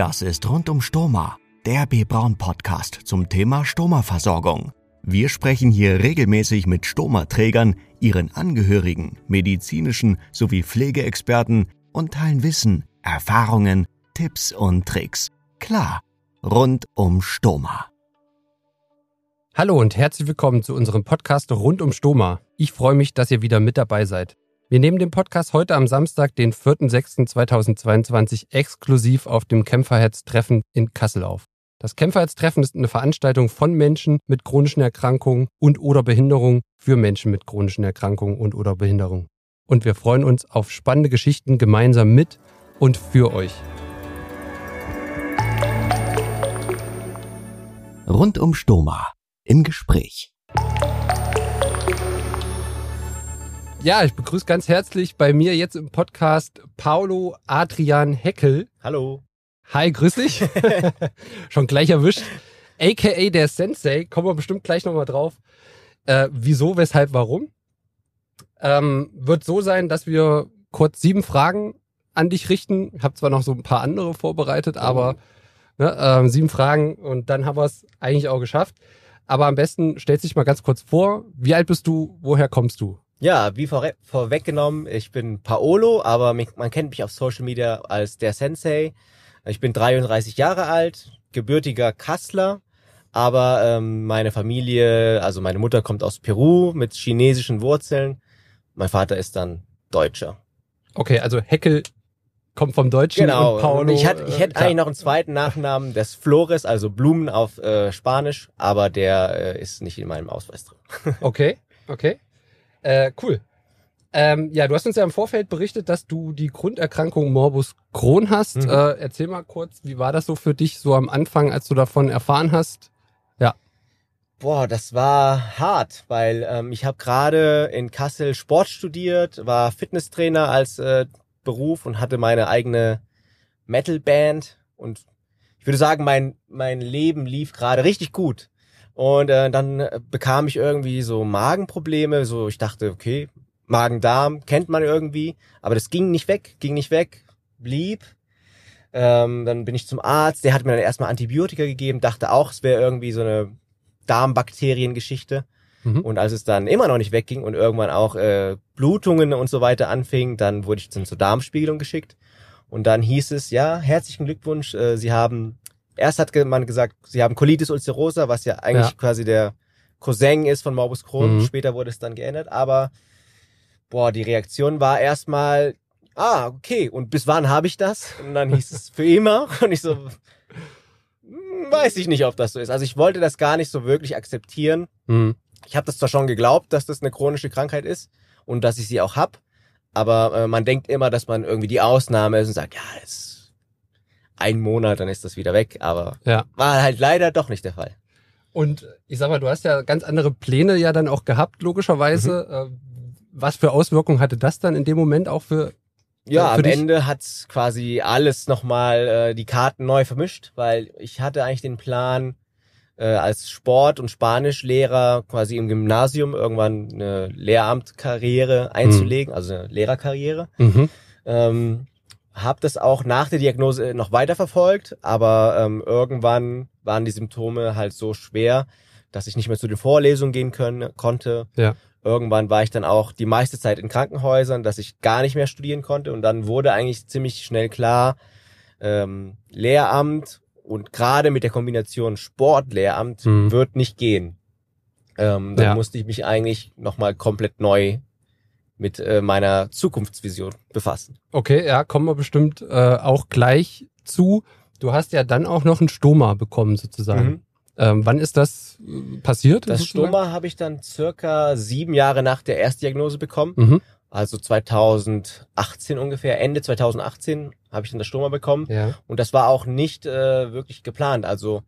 Das ist rund um Stoma, der B. Braun Podcast zum Thema Stoma-Versorgung. Wir sprechen hier regelmäßig mit Stoma-Trägern, ihren Angehörigen, medizinischen sowie Pflegeexperten und teilen Wissen, Erfahrungen, Tipps und Tricks. Klar, rund um Stoma. Hallo und herzlich willkommen zu unserem Podcast rund um Stoma. Ich freue mich, dass ihr wieder mit dabei seid. Wir nehmen den Podcast heute am Samstag, den 4.6.2022, exklusiv auf dem Kämpferherz-Treffen in Kassel auf. Das Kämpferherz-Treffen ist eine Veranstaltung von Menschen mit chronischen Erkrankungen und oder Behinderungen für Menschen mit chronischen Erkrankungen und oder Behinderungen. Und wir freuen uns auf spannende Geschichten gemeinsam mit und für euch. Rund um Stoma im Gespräch. Ja, ich begrüße ganz herzlich bei mir jetzt im Podcast Paulo Adrian Heckel. Hallo. Hi, grüß dich. Schon gleich erwischt. AKA der Sensei, kommen wir bestimmt gleich nochmal drauf. Äh, wieso, weshalb, warum? Ähm, wird so sein, dass wir kurz sieben Fragen an dich richten. Ich habe zwar noch so ein paar andere vorbereitet, aber ne, äh, sieben Fragen und dann haben wir es eigentlich auch geschafft. Aber am besten stellst dich mal ganz kurz vor. Wie alt bist du? Woher kommst du? Ja, wie vor, vorweggenommen, ich bin Paolo, aber mich, man kennt mich auf Social Media als der Sensei. Ich bin 33 Jahre alt, gebürtiger Kassler, aber ähm, meine Familie, also meine Mutter kommt aus Peru mit chinesischen Wurzeln. Mein Vater ist dann Deutscher. Okay, also Heckel kommt vom Deutschen Genau. und Paulo. ich hätte, ich hätte äh, eigentlich noch einen zweiten Nachnamen, des Flores, also Blumen auf äh, Spanisch, aber der äh, ist nicht in meinem Ausweis drin. Okay, okay. Äh, cool. Ähm, ja, du hast uns ja im Vorfeld berichtet, dass du die Grunderkrankung Morbus Crohn hast. Mhm. Äh, erzähl mal kurz, wie war das so für dich so am Anfang, als du davon erfahren hast? Boah, das war hart, weil ähm, ich habe gerade in Kassel Sport studiert, war Fitnesstrainer als äh, Beruf und hatte meine eigene Metalband und ich würde sagen, mein mein Leben lief gerade richtig gut. Und äh, dann äh, bekam ich irgendwie so Magenprobleme, so ich dachte, okay, Magen-Darm kennt man irgendwie, aber das ging nicht weg, ging nicht weg, blieb. Ähm, dann bin ich zum Arzt, der hat mir dann erstmal Antibiotika gegeben, dachte auch, es wäre irgendwie so eine Darmbakteriengeschichte. Mhm. Und als es dann immer noch nicht wegging und irgendwann auch äh, Blutungen und so weiter anfing, dann wurde ich dann zur Darmspiegelung geschickt. Und dann hieß es, ja, herzlichen Glückwunsch, äh, Sie haben, erst hat man gesagt, Sie haben Colitis ulcerosa, was ja eigentlich Ja. quasi der Cousin ist von Morbus Crohn. Mhm. Später wurde es dann geändert, aber boah, die Reaktion war erstmal, ah, okay, und bis wann habe ich das? Und dann hieß es für immer. Und ich so, hm, weiß ich nicht, ob das so ist. Also ich wollte das gar nicht so wirklich akzeptieren. Mhm. Ich habe das zwar schon geglaubt, dass das eine chronische Krankheit ist und dass ich sie auch hab, aber äh, man denkt immer, dass man irgendwie die Ausnahme ist und sagt, ja, es ein Monat, dann ist das wieder weg, aber Ja. war halt leider doch nicht der Fall. Und ich sag mal, du hast ja ganz andere Pläne ja dann auch gehabt, logischerweise. Äh, was für Auswirkungen hatte das dann in dem Moment auch für Ja, Für am dich? Ende hat's quasi alles nochmal äh, die Karten neu vermischt, weil ich hatte eigentlich den Plan, äh, als Sport- und Spanischlehrer quasi im Gymnasium irgendwann eine Lehramtkarriere einzulegen, also eine Lehrerkarriere. Mhm. Ähm, hab das auch nach der Diagnose noch weiter verfolgt, aber ähm, irgendwann waren die Symptome halt so schwer, dass ich nicht mehr zu den Vorlesungen gehen können, konnte. Ja. Irgendwann war ich dann auch die meiste Zeit in Krankenhäusern, dass ich gar nicht mehr studieren konnte und dann wurde eigentlich ziemlich schnell klar, ähm, Lehramt und gerade mit der Kombination Sport-Lehramt Mhm. wird nicht gehen. Ähm, dann Ja. musste ich mich eigentlich nochmal komplett neu mit äh, meiner Zukunftsvision befassen. Okay, ja, kommen wir bestimmt äh, auch gleich zu. Du hast ja dann auch noch ein Stoma bekommen, sozusagen. Mhm. Ähm, wann ist das äh, passiert? Das sozusagen? Stoma habe ich dann circa sieben Jahre nach der Erstdiagnose bekommen. Mhm. Also 2018 ungefähr, Ende 2018 habe ich dann das Stoma bekommen. Ja. Und das war auch nicht äh, wirklich geplant. Also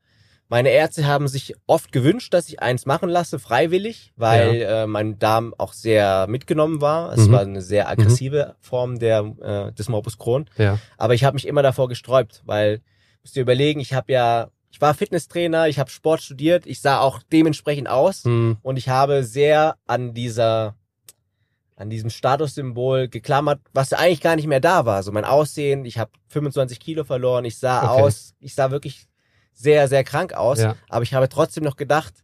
meine Ärzte haben sich oft gewünscht, dass ich eins machen lasse, freiwillig, weil äh, mein Darm auch sehr mitgenommen war. Es Mhm. war eine sehr aggressive Form der, äh, des Morbus Crohn. Ja. Aber ich habe mich immer davor gesträubt, weil musst dir überlegen, ich habe ja, ich war Fitnesstrainer, ich habe Sport studiert, ich sah auch dementsprechend aus Mhm. und ich habe sehr an dieser an diesem Statussymbol geklammert, was eigentlich gar nicht mehr da war. So mein Aussehen, ich habe 25 Kilo verloren, ich sah Okay. aus, ich sah wirklich sehr, sehr krank aus. Ja. Aber ich habe trotzdem noch gedacht,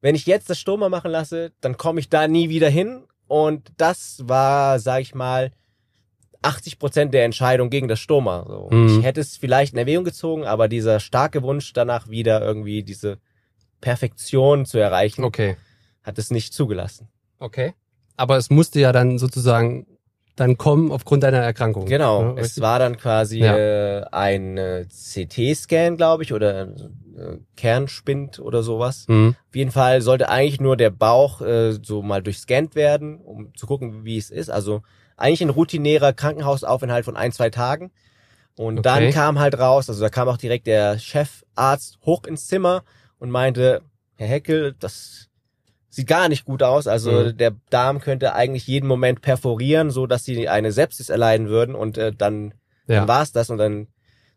wenn ich jetzt das Stoma machen lasse, dann komme ich da nie wieder hin. Und das war, sag ich mal, 80 Prozent der Entscheidung gegen das Stoma. So. Mhm. Ich hätte es vielleicht in Erwägung gezogen, aber dieser starke Wunsch danach wieder irgendwie diese Perfektion zu erreichen, Okay. hat es nicht zugelassen. Okay. Aber es musste ja dann sozusagen dann kommen aufgrund deiner Erkrankung. Genau, Ja, es war dann quasi Ja. äh, ein äh, CT-Scan, glaube ich, oder äh, Kernspind oder sowas. Mhm. Auf jeden Fall sollte eigentlich nur der Bauch äh, so mal durchscannt werden, um zu gucken, wie es ist. Also eigentlich ein routinärer Krankenhausaufenthalt von ein, zwei Tagen. Und Okay. dann kam halt raus, also da kam auch direkt der Chefarzt hoch ins Zimmer und meinte, Herr Heckel, das sieht gar nicht gut aus. Also Mhm. der Darm könnte eigentlich jeden Moment perforieren, so dass sie eine Sepsis erleiden würden und äh, dann, Ja. dann war's das und dann,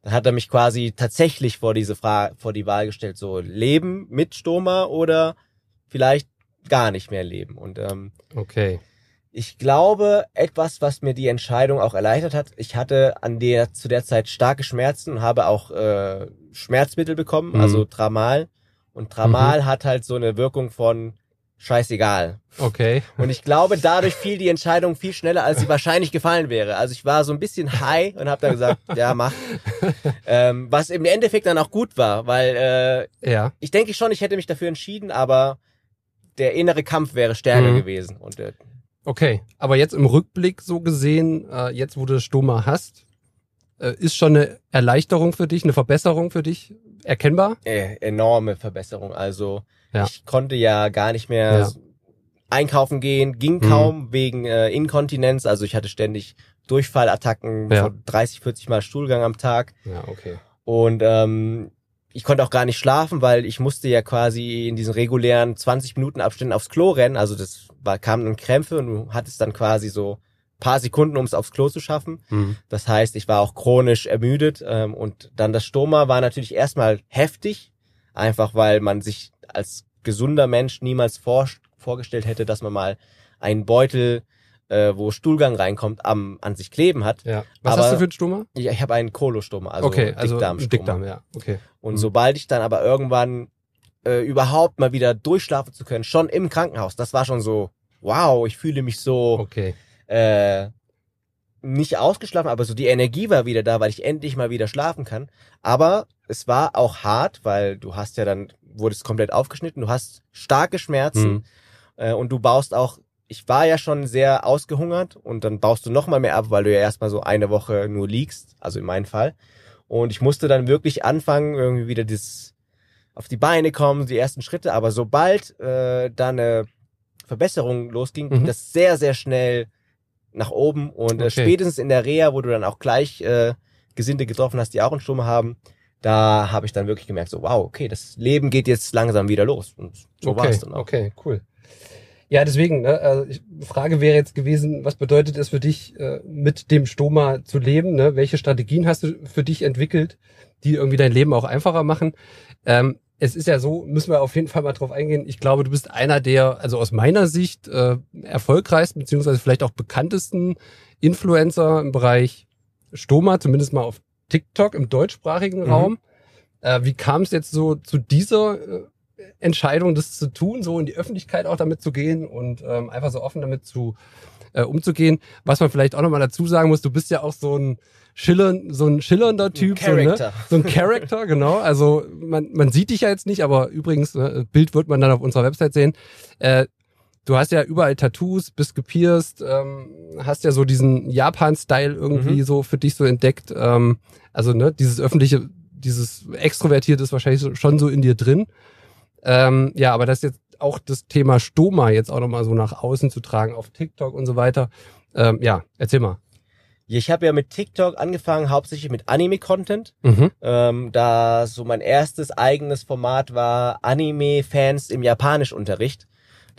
dann hat er mich quasi tatsächlich vor diese Frage, vor die Wahl gestellt, so leben mit Stoma oder vielleicht gar nicht mehr leben. Und ähm, Okay. ich glaube, etwas, was mir die Entscheidung auch erleichtert hat, ich hatte an der zu der Zeit starke Schmerzen und habe auch äh, Schmerzmittel bekommen, Mhm. also Tramal. Und Tramal hat halt so eine Wirkung von scheißegal. Okay. Und ich glaube, dadurch fiel die Entscheidung viel schneller, als sie wahrscheinlich gefallen wäre. Also ich war so ein bisschen high und habe dann gesagt, ja, mach. Ähm, was im Endeffekt dann auch gut war, weil äh, Ja. ich denke schon, ich hätte mich dafür entschieden, aber der innere Kampf wäre stärker Mhm. gewesen. Und äh, Okay. Aber jetzt im Rückblick so gesehen, äh, jetzt wo du Stoma hast, äh, ist schon eine Erleichterung für dich, eine Verbesserung für dich erkennbar? äh, enorme Verbesserung. Also Ja. ich konnte ja gar nicht mehr Ja. einkaufen gehen, ging Mhm. kaum wegen äh, Inkontinenz. Also ich hatte ständig Durchfallattacken, Ja. von 30, 40 Mal Stuhlgang am Tag. Ja, okay. Und ähm, ich konnte auch gar nicht schlafen, weil ich musste ja quasi in diesen regulären 20 Minuten Abständen aufs Klo rennen. Also das war, kamen dann Krämpfe und du hattest dann quasi so paar Sekunden, um es aufs Klo zu schaffen. Mhm. Das heißt, ich war auch chronisch ermüdet ähm, und dann das Stoma war natürlich erstmal heftig, einfach weil man sich als gesunder Mensch niemals vor, vorgestellt hätte, dass man mal einen Beutel, äh, wo Stuhlgang reinkommt, am, an sich kleben hat. Ja. Was Aber- hast du für ein Stoma? Ich, ich habe einen Kolostoma, also okay, also Dickdarmstoma. Dickdarm, ja. Okay. Und Mhm. sobald ich dann aber irgendwann äh, überhaupt mal wieder durchschlafen zu können, schon im Krankenhaus, das war schon so, wow, ich fühle mich so Okay. äh, nicht ausgeschlafen, aber so die Energie war wieder da, weil ich endlich mal wieder schlafen kann. Aber es war auch hart, weil du hast ja dann, wurdest komplett aufgeschnitten, du hast starke Schmerzen Mhm. äh, und du baust auch, ich war ja schon sehr ausgehungert und dann baust du noch mal mehr ab, weil du ja erstmal so eine Woche nur liegst, also in meinem Fall. Und ich musste dann wirklich anfangen, irgendwie wieder das auf die Beine kommen, die ersten Schritte. Aber sobald äh, da eine Verbesserung losging, ging Mhm. das sehr, sehr schnell nach oben. Und äh, Okay. spätestens in der Reha, wo du dann auch gleich äh, Gesinnte getroffen hast, die auch einen Sturm haben, da habe ich dann wirklich gemerkt, so wow, okay, das Leben geht jetzt langsam wieder los. Und so war okay, es dann auch. Okay, cool. Ja, deswegen, ne, also ich, Frage wäre jetzt gewesen, was bedeutet es für dich, äh, mit dem Stoma zu leben? Ne? Welche Strategien hast du für dich entwickelt, die irgendwie dein Leben auch einfacher machen? Ähm, es ist ja so, müssen wir auf jeden Fall mal drauf eingehen. Ich glaube, du bist einer der, also aus meiner Sicht, äh, erfolgreichsten, beziehungsweise vielleicht auch bekanntesten Influencer im Bereich Stoma, zumindest mal auf TikTok im deutschsprachigen Mhm. Raum. Äh, wie kam es jetzt so zu dieser äh, Entscheidung, das zu tun, so in die Öffentlichkeit auch damit zu gehen und ähm, einfach so offen damit zu äh, umzugehen. Was man vielleicht auch nochmal dazu sagen muss, du bist ja auch so ein schillern, so ein schillernder Typ, so, ne? So ein Character, genau. Also man, man sieht dich ja jetzt nicht, aber übrigens, ne, Bild wird man dann auf unserer Website sehen. Äh, du hast ja überall Tattoos, bist gepierst, ähm, hast ja so diesen Japan-Style irgendwie Mhm. so für dich so entdeckt. Ähm, also ne, dieses öffentliche, dieses Extrovertierte ist wahrscheinlich schon so in dir drin. Ähm, ja, aber das jetzt auch das Thema Stoma jetzt auch nochmal so nach außen zu tragen auf TikTok und so weiter. Ähm, ja, erzähl mal. Ich habe ja mit TikTok angefangen, hauptsächlich mit Anime-Content. Mhm. Ähm, da so mein erstes eigenes Format war Anime-Fans im Japanischunterricht.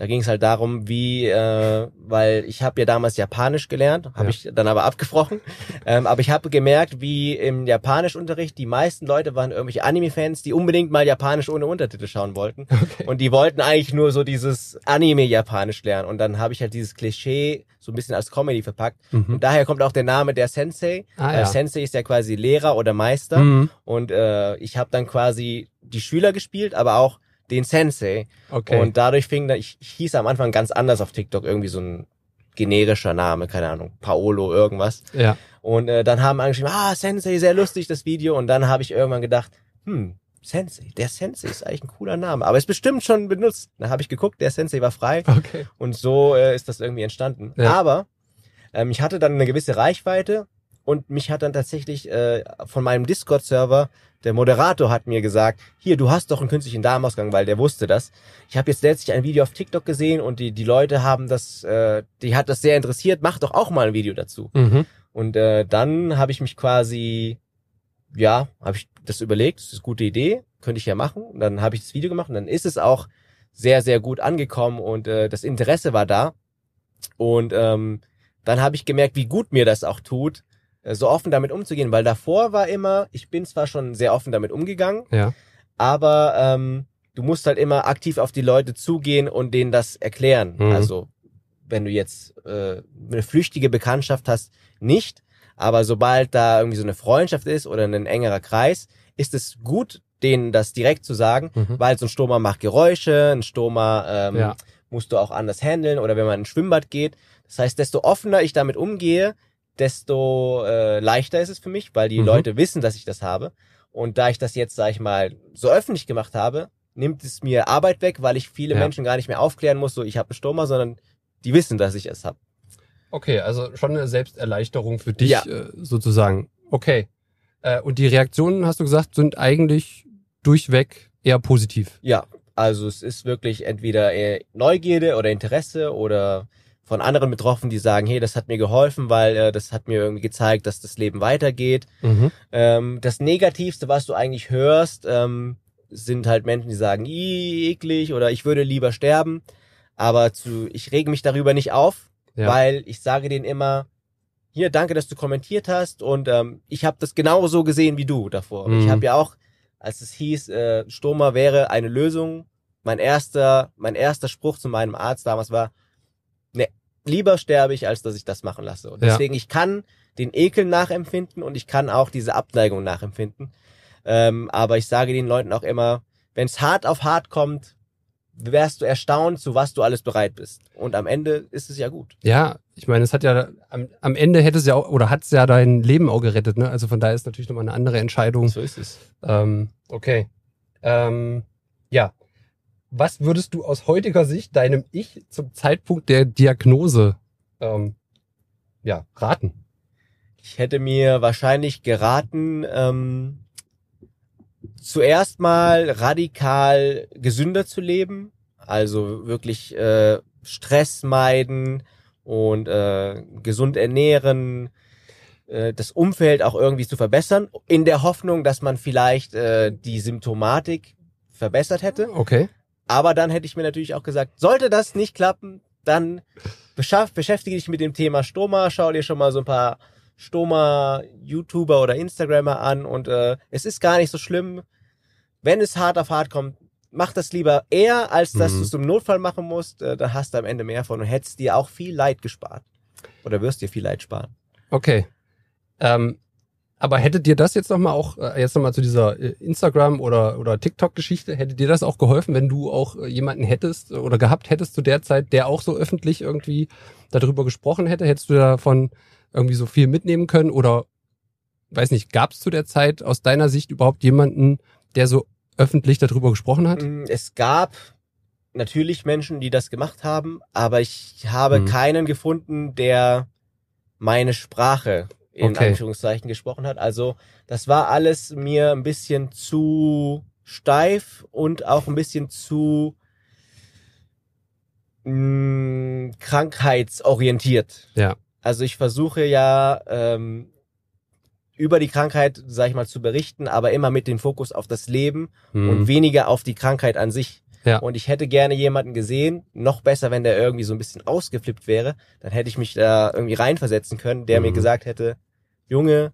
Da ging es halt darum, wie, äh, weil ich habe ja damals Japanisch gelernt, habe Ja. ich dann aber abgebrochen. ähm, aber ich habe gemerkt, wie im Japanischunterricht die meisten Leute waren irgendwelche Anime-Fans, die unbedingt mal Japanisch ohne Untertitel schauen wollten. Okay. Und die wollten eigentlich nur so dieses Anime-Japanisch lernen. Und dann habe ich halt dieses Klischee so ein bisschen als Comedy verpackt. Mhm. Und daher kommt auch der Name der Sensei. Ah, ja. Sensei ist ja quasi Lehrer oder Meister. Mhm. Und äh, ich habe dann quasi die Schüler gespielt, aber auch den Sensei. Okay. Und dadurch fing da, ich, ich hieß am Anfang ganz anders auf TikTok, irgendwie so ein generischer Name, keine Ahnung, Paolo, irgendwas. ja. Und äh, dann haben alle geschrieben, ah, Sensei, sehr lustig, das Video. Und dann habe ich irgendwann gedacht, hm, Sensei, der Sensei ist eigentlich ein cooler Name, aber ist bestimmt schon benutzt. Dann habe ich geguckt, der Sensei war frei Okay. und so äh, ist das irgendwie entstanden. Ja. Aber ähm, ich hatte dann eine gewisse Reichweite und mich hat dann tatsächlich äh, von meinem Discord-Server der Moderator hat mir gesagt, hier, du hast doch einen künstlichen Darmausgang, weil der wusste das. Ich habe jetzt letztlich ein Video auf TikTok gesehen und die, die Leute haben das, äh, die hat das sehr interessiert, mach doch auch mal ein Video dazu. Mhm. Und äh, dann habe ich mich quasi, ja, habe ich das überlegt, das ist eine gute Idee, könnte ich ja machen. Und dann habe ich das Video gemacht und dann ist es auch sehr, sehr gut angekommen und äh, das Interesse war da. Und ähm, dann habe ich gemerkt, wie gut mir das auch tut, so offen damit umzugehen, weil davor war immer, ich bin zwar schon sehr offen damit umgegangen, Ja. aber ähm, du musst halt immer aktiv auf die Leute zugehen und denen das erklären. Mhm. Also wenn du jetzt äh, eine flüchtige Bekanntschaft hast, nicht. Aber sobald da irgendwie so eine Freundschaft ist oder ein engerer Kreis, ist es gut, denen das direkt zu sagen, Mhm. weil so ein Stoma macht Geräusche, ein Stoma ähm, Ja. musst du auch anders handeln oder wenn man in ein Schwimmbad geht. Das heißt, desto offener ich damit umgehe, desto äh, leichter ist es für mich, weil die Mhm. Leute wissen, dass ich das habe. Und da ich das jetzt, sag ich mal, so öffentlich gemacht habe, nimmt es mir Arbeit weg, weil ich viele Ja. Menschen gar nicht mehr aufklären muss, so ich habe einen Stoma, sondern die wissen, dass ich es habe. Okay, also schon eine Selbsterleichterung für dich Ja. äh, sozusagen. Okay. Äh, und die Reaktionen, hast du gesagt, sind eigentlich durchweg eher positiv. Ja, also es ist wirklich entweder eher Neugierde oder Interesse oder von anderen betroffen, die sagen, hey, das hat mir geholfen, weil äh, das hat mir irgendwie gezeigt, dass das Leben weitergeht. Mhm. Ähm, das Negativste, was du eigentlich hörst, ähm, sind halt Menschen, die sagen, "Ih, eklig oder ich würde lieber sterben. Aber zu, ich rege mich darüber nicht auf, Ja. weil ich sage denen immer, hier, danke, dass du kommentiert hast und ähm, ich habe das genauso gesehen wie du davor. Mhm. Ich habe ja auch, als es hieß, äh, Stoma wäre eine Lösung, mein erster, mein erster Spruch zu meinem Arzt damals war, lieber sterbe ich, als dass ich das machen lasse. Und Ja. deswegen, ich kann den Ekel nachempfinden und ich kann auch diese Abneigung nachempfinden. Ähm, aber ich sage den Leuten auch immer, wenn es hart auf hart kommt, wärst du erstaunt, zu was du alles bereit bist. Und am Ende ist es ja gut. Ja, ich meine, es hat ja am, am Ende hätte es ja auch, oder hat es ja dein Leben auch gerettet, ne? Also von daher ist natürlich nochmal eine andere Entscheidung. So ist es. Ähm, okay. Ähm, ja. Was würdest du aus heutiger Sicht deinem Ich zum Zeitpunkt der Diagnose ähm, ja, raten? Ich hätte mir wahrscheinlich geraten, ähm, zuerst mal radikal gesünder zu leben, also wirklich äh, Stress meiden und äh, gesund ernähren, äh, das Umfeld auch irgendwie zu verbessern, in der Hoffnung, dass man vielleicht äh, die Symptomatik verbessert hätte. Okay. Aber dann hätte ich mir natürlich auch gesagt, sollte das nicht klappen, dann beschäftige dich mit dem Thema Stoma, schau dir schon mal so ein paar Stoma-YouTuber oder Instagrammer an und äh, es ist gar nicht so schlimm. Wenn es hart auf hart kommt, mach das lieber eher, als dass Mhm. du es im Notfall machen musst. Äh, dann hast du am Ende mehr von und hättest dir auch viel Leid gespart. Oder wirst dir viel Leid sparen. Okay. Ähm, aber hätte dir das jetzt nochmal auch, äh, jetzt nochmal zu dieser äh, Instagram- oder, oder TikTok-Geschichte, hätte dir das auch geholfen, wenn du auch äh, jemanden hättest oder gehabt hättest zu der Zeit, der auch so öffentlich irgendwie darüber gesprochen hätte? Hättest du davon irgendwie so viel mitnehmen können? Oder, weiß nicht, gab es zu der Zeit aus deiner Sicht überhaupt jemanden, der so öffentlich darüber gesprochen hat? Mm, Es gab natürlich Menschen, die das gemacht haben, aber ich habe Mhm. keinen gefunden, der meine Sprache in Okay. Anführungszeichen gesprochen hat. Also das war alles mir ein bisschen zu steif und auch ein bisschen zu mh, krankheitsorientiert. Ja. Also ich versuche ja ähm, über die Krankheit, sag ich mal, zu berichten, aber immer mit dem Fokus auf das Leben Hm. und weniger auf die Krankheit an sich. Ja. Und ich hätte gerne jemanden gesehen, noch besser, wenn der irgendwie so ein bisschen ausgeflippt wäre, dann hätte ich mich da irgendwie reinversetzen können, der mhm. mir gesagt hätte, Junge,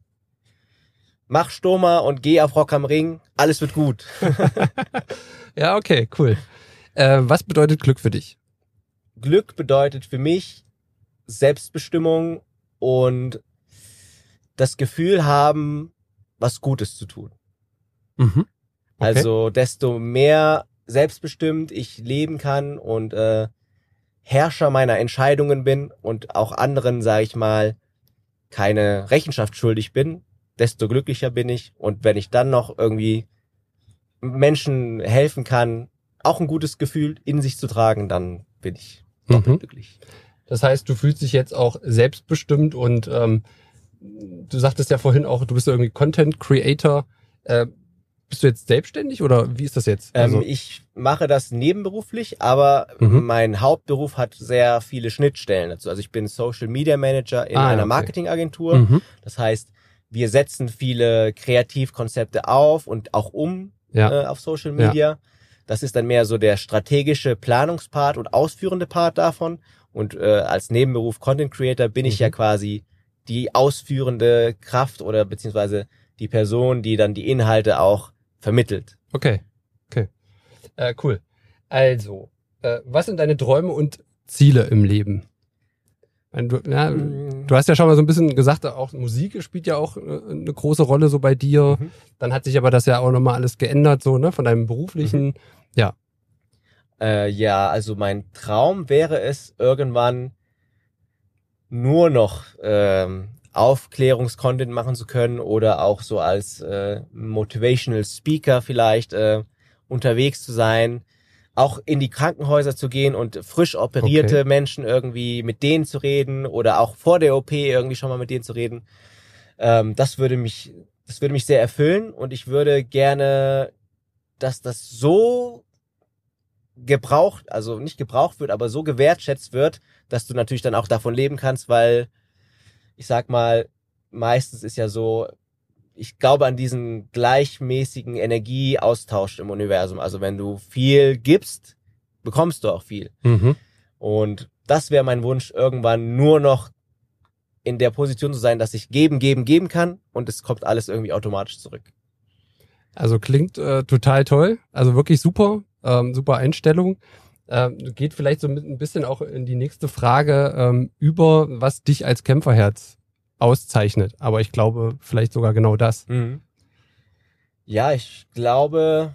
mach Stoma und geh auf Rock am Ring, alles wird gut. ja, okay, cool. Äh, was bedeutet Glück für dich? Glück bedeutet für mich Selbstbestimmung und das Gefühl haben, was Gutes zu tun. Mhm. Okay. Also desto mehr selbstbestimmt ich leben kann und äh, Herrscher meiner Entscheidungen bin und auch anderen, sage ich mal, keine Rechenschaft schuldig bin, desto glücklicher bin ich. Und wenn ich dann noch irgendwie Menschen helfen kann, auch ein gutes Gefühl in sich zu tragen, dann bin ich doppelt mhm. glücklich. Das heißt, du fühlst dich jetzt auch selbstbestimmt und ähm, du sagtest ja vorhin auch, du bist irgendwie Content Creator. Äh, bist du jetzt selbstständig oder wie ist das jetzt? Ähm, also ähm, ich mache das nebenberuflich, aber mhm. mein Hauptberuf hat sehr viele Schnittstellen dazu. Also ich bin Social Media Manager in ah, einer okay. Marketingagentur. Mhm. Das heißt, wir setzen viele Kreativkonzepte auf und auch um ja. äh, auf Social Media. Ja. Das ist dann mehr so der strategische Planungspart und ausführende Part davon. Und äh, als Nebenberuf Content Creator bin mhm. ich ja quasi die ausführende Kraft oder beziehungsweise die Person, die dann die Inhalte auch vermittelt. Okay, okay. Äh, cool. Also, äh, was sind deine Träume und Ziele im Leben? Du, ja, mm. du hast ja schon mal so ein bisschen gesagt, auch Musik spielt ja auch äh, eine große Rolle so bei dir. Mhm. Dann hat sich aber das ja auch nochmal alles geändert, so, ne, von deinem beruflichen, mhm. ja. Äh, ja, also mein Traum wäre es, irgendwann nur noch ähm, Aufklärungskontent machen zu können oder auch so als äh, Motivational Speaker vielleicht äh, unterwegs zu sein, auch in die Krankenhäuser zu gehen und frisch operierte okay. Menschen irgendwie mit denen zu reden oder auch vor der OP irgendwie schon mal mit denen zu reden. Ähm, das würde mich, das würde mich sehr erfüllen und ich würde gerne, dass das so gebraucht, also nicht gebraucht wird, aber so gewertschätzt wird, dass du natürlich dann auch davon leben kannst, weil ich sag mal, meistens ist ja so, ich glaube an diesen gleichmäßigen Energieaustausch im Universum. Also wenn du viel gibst, bekommst du auch viel. Mhm. Und das wäre mein Wunsch, irgendwann nur noch in der Position zu sein, dass ich geben, geben, geben kann und es kommt alles irgendwie automatisch zurück. Also klingt äh, total toll, also wirklich super, ähm, super Einstellung. Ähm, geht vielleicht so ein bisschen auch in die nächste Frage ähm, über, was dich als Kämpferherz auszeichnet. Aber ich glaube, vielleicht sogar genau das. Mhm. Ja, ich glaube,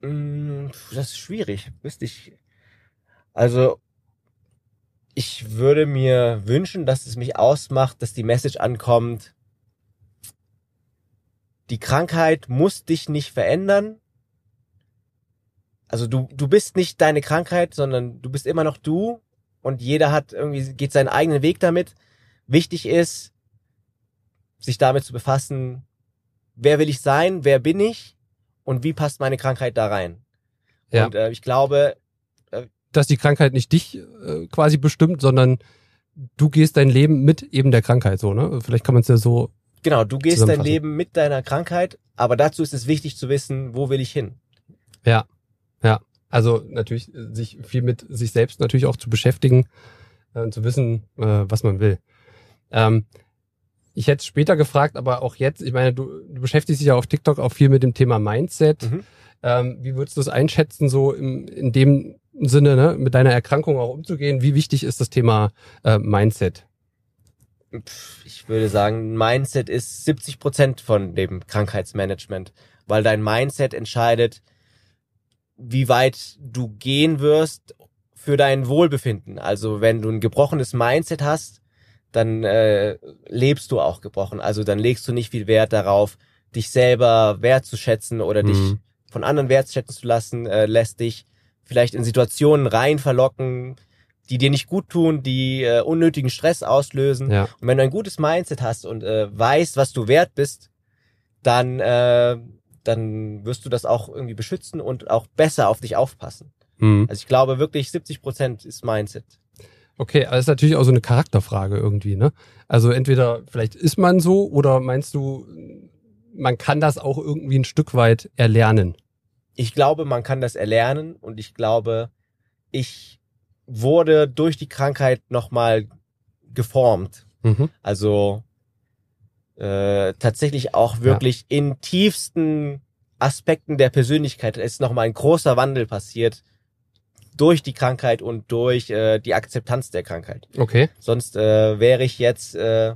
mh, mm, das ist schwierig. Wüsste ich. Also, ich würde mir wünschen, dass es mich ausmacht, dass die Message ankommt. Die Krankheit muss dich nicht verändern, also du, du bist nicht deine Krankheit, sondern du bist immer noch du und jeder hat irgendwie, geht seinen eigenen Weg damit. Wichtig ist, sich damit zu befassen, wer will ich sein, wer bin ich und wie passt meine Krankheit da rein. Ja. Und äh, ich glaube, äh, dass die Krankheit nicht dich äh, quasi bestimmt, sondern du gehst dein Leben mit eben der Krankheit so, ne? Vielleicht kann man es ja so. Genau, du gehst dein Leben mit deiner Krankheit, aber dazu ist es wichtig zu wissen, wo will ich hin. Ja, ja, also natürlich äh, sich viel mit sich selbst natürlich auch zu beschäftigen äh, und zu wissen, äh, was man will. Ähm, ich hätte später gefragt, aber auch jetzt, ich meine, du, du beschäftigst dich ja auf TikTok auch viel mit dem Thema Mindset. Mhm. Ähm, wie würdest du es einschätzen, so im, in dem Sinne, ne, mit deiner Erkrankung auch umzugehen? Wie wichtig ist das Thema äh, Mindset? Ich würde sagen, Mindset ist 70 Prozent von dem Krankheitsmanagement, weil dein Mindset entscheidet, wie weit du gehen wirst für dein Wohlbefinden. Also wenn du ein gebrochenes Mindset hast, dann äh, lebst du auch gebrochen. Also dann legst du nicht viel Wert darauf, dich selber wertzuschätzen oder mhm. dich von anderen wertschätzen zu lassen, äh, lässt dich vielleicht in Situationen rein verlocken, die dir nicht gut tun, die äh, unnötigen Stress auslösen. Ja. Und wenn du ein gutes Mindset hast und äh, weißt, was du wert bist, dann äh, dann wirst du das auch irgendwie beschützen und auch besser auf dich aufpassen. Mhm. Also ich glaube wirklich 70 Prozent ist Mindset. Okay, aber ist natürlich auch so eine Charakterfrage irgendwie, ne? Also entweder vielleicht ist man so oder meinst du, man kann das auch irgendwie ein Stück weit erlernen? ich glaube, man kann das erlernen und ich glaube, ich wurde durch die Krankheit nochmal geformt. Mhm. Also äh, tatsächlich auch wirklich ja. in tiefsten Aspekten der Persönlichkeit ist nochmal ein großer Wandel passiert durch die Krankheit und durch äh, die Akzeptanz der Krankheit. Okay. Sonst äh, wäre ich jetzt äh,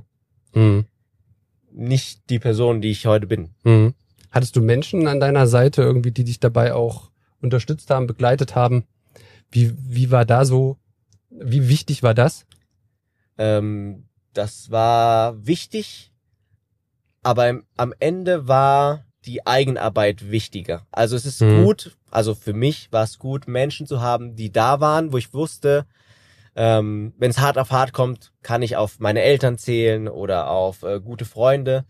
mhm. nicht die Person, die ich heute bin. Mhm. Hattest du Menschen an deiner Seite irgendwie, die dich dabei auch unterstützt haben, begleitet haben? Wie, wie war da so, wie wichtig war das? Ähm, das war wichtig, aber am Ende war die Eigenarbeit wichtiger. Also es ist mhm. gut, also für mich war es gut, Menschen zu haben, die da waren, wo ich wusste, ähm, wenn es hart auf hart kommt, kann ich auf meine Eltern zählen oder auf äh, gute Freunde.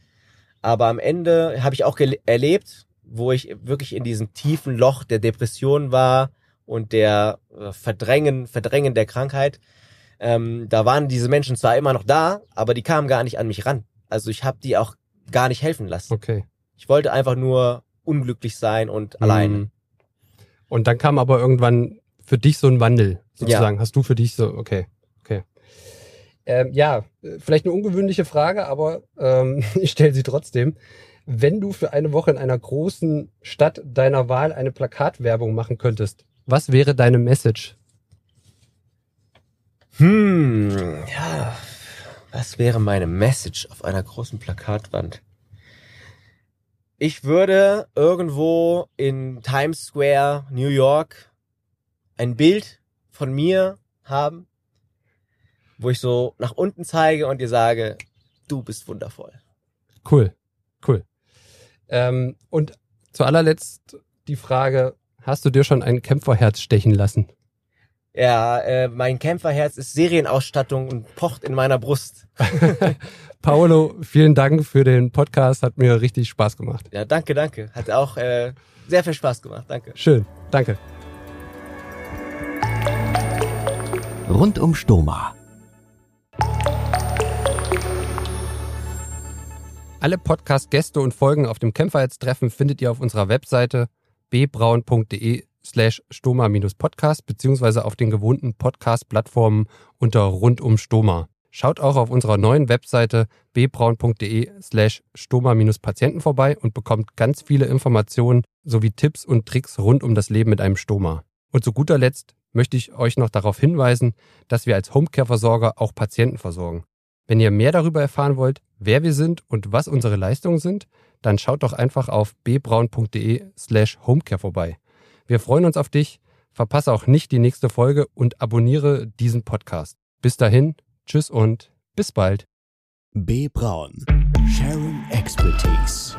Aber am Ende habe ich auch erlebt, wo ich wirklich in diesem tiefen Loch der Depression war und der äh, Verdrängen, Verdrängen der Krankheit. Ähm, da waren diese Menschen zwar immer noch da, aber die kamen gar nicht an mich ran. Also ich habe die auch gar nicht helfen lassen. Okay. Ich wollte einfach nur unglücklich sein und mhm. alleine. Und dann kam aber irgendwann für dich so ein Wandel, sozusagen. Ja. Hast du für dich so, okay, okay. Ähm, ja, vielleicht eine ungewöhnliche Frage, aber ähm, ich stelle sie trotzdem. Wenn du für eine Woche in einer großen Stadt deiner Wahl eine Plakatwerbung machen könntest, was wäre deine Message? Hm, ja, was wäre meine Message auf einer großen Plakatwand? Ich würde irgendwo in Times Square, New York, ein Bild von mir haben, wo ich so nach unten zeige und dir sage, du bist wundervoll. Cool, cool. Ähm, und zu allerletzt die Frage, hast du dir schon ein Kämpferherz stechen lassen? Ja, äh, mein Kämpferherz ist Serienausstattung und pocht in meiner Brust. Paolo, vielen Dank für den Podcast. Hat mir richtig Spaß gemacht. Ja, danke, danke. Hat auch äh, sehr viel Spaß gemacht. Danke. Schön. Danke. Rund um Stoma. Alle Podcast-Gäste und Folgen auf dem Kämpferheitstreffen findet ihr auf unserer Webseite bbraun.de slash stoma-podcast beziehungsweise auf den gewohnten Podcast-Plattformen unter rund um Stoma. Schaut auch auf unserer neuen Webseite bbraun.de slash stoma-patienten vorbei und bekommt ganz viele Informationen sowie Tipps und Tricks rund um das Leben mit einem Stoma. Und zu guter Letzt möchte ich euch noch darauf hinweisen, dass wir als Homecare-Versorger auch Patienten versorgen. Wenn ihr mehr darüber erfahren wollt, wer wir sind und was unsere Leistungen sind, dann schaut doch einfach auf bbraun.de slash homecare vorbei. Wir freuen uns auf dich. Verpasse auch nicht die nächste Folge und abonniere diesen Podcast. Bis dahin, tschüss und bis bald. B. Braun. Sharing Expertise.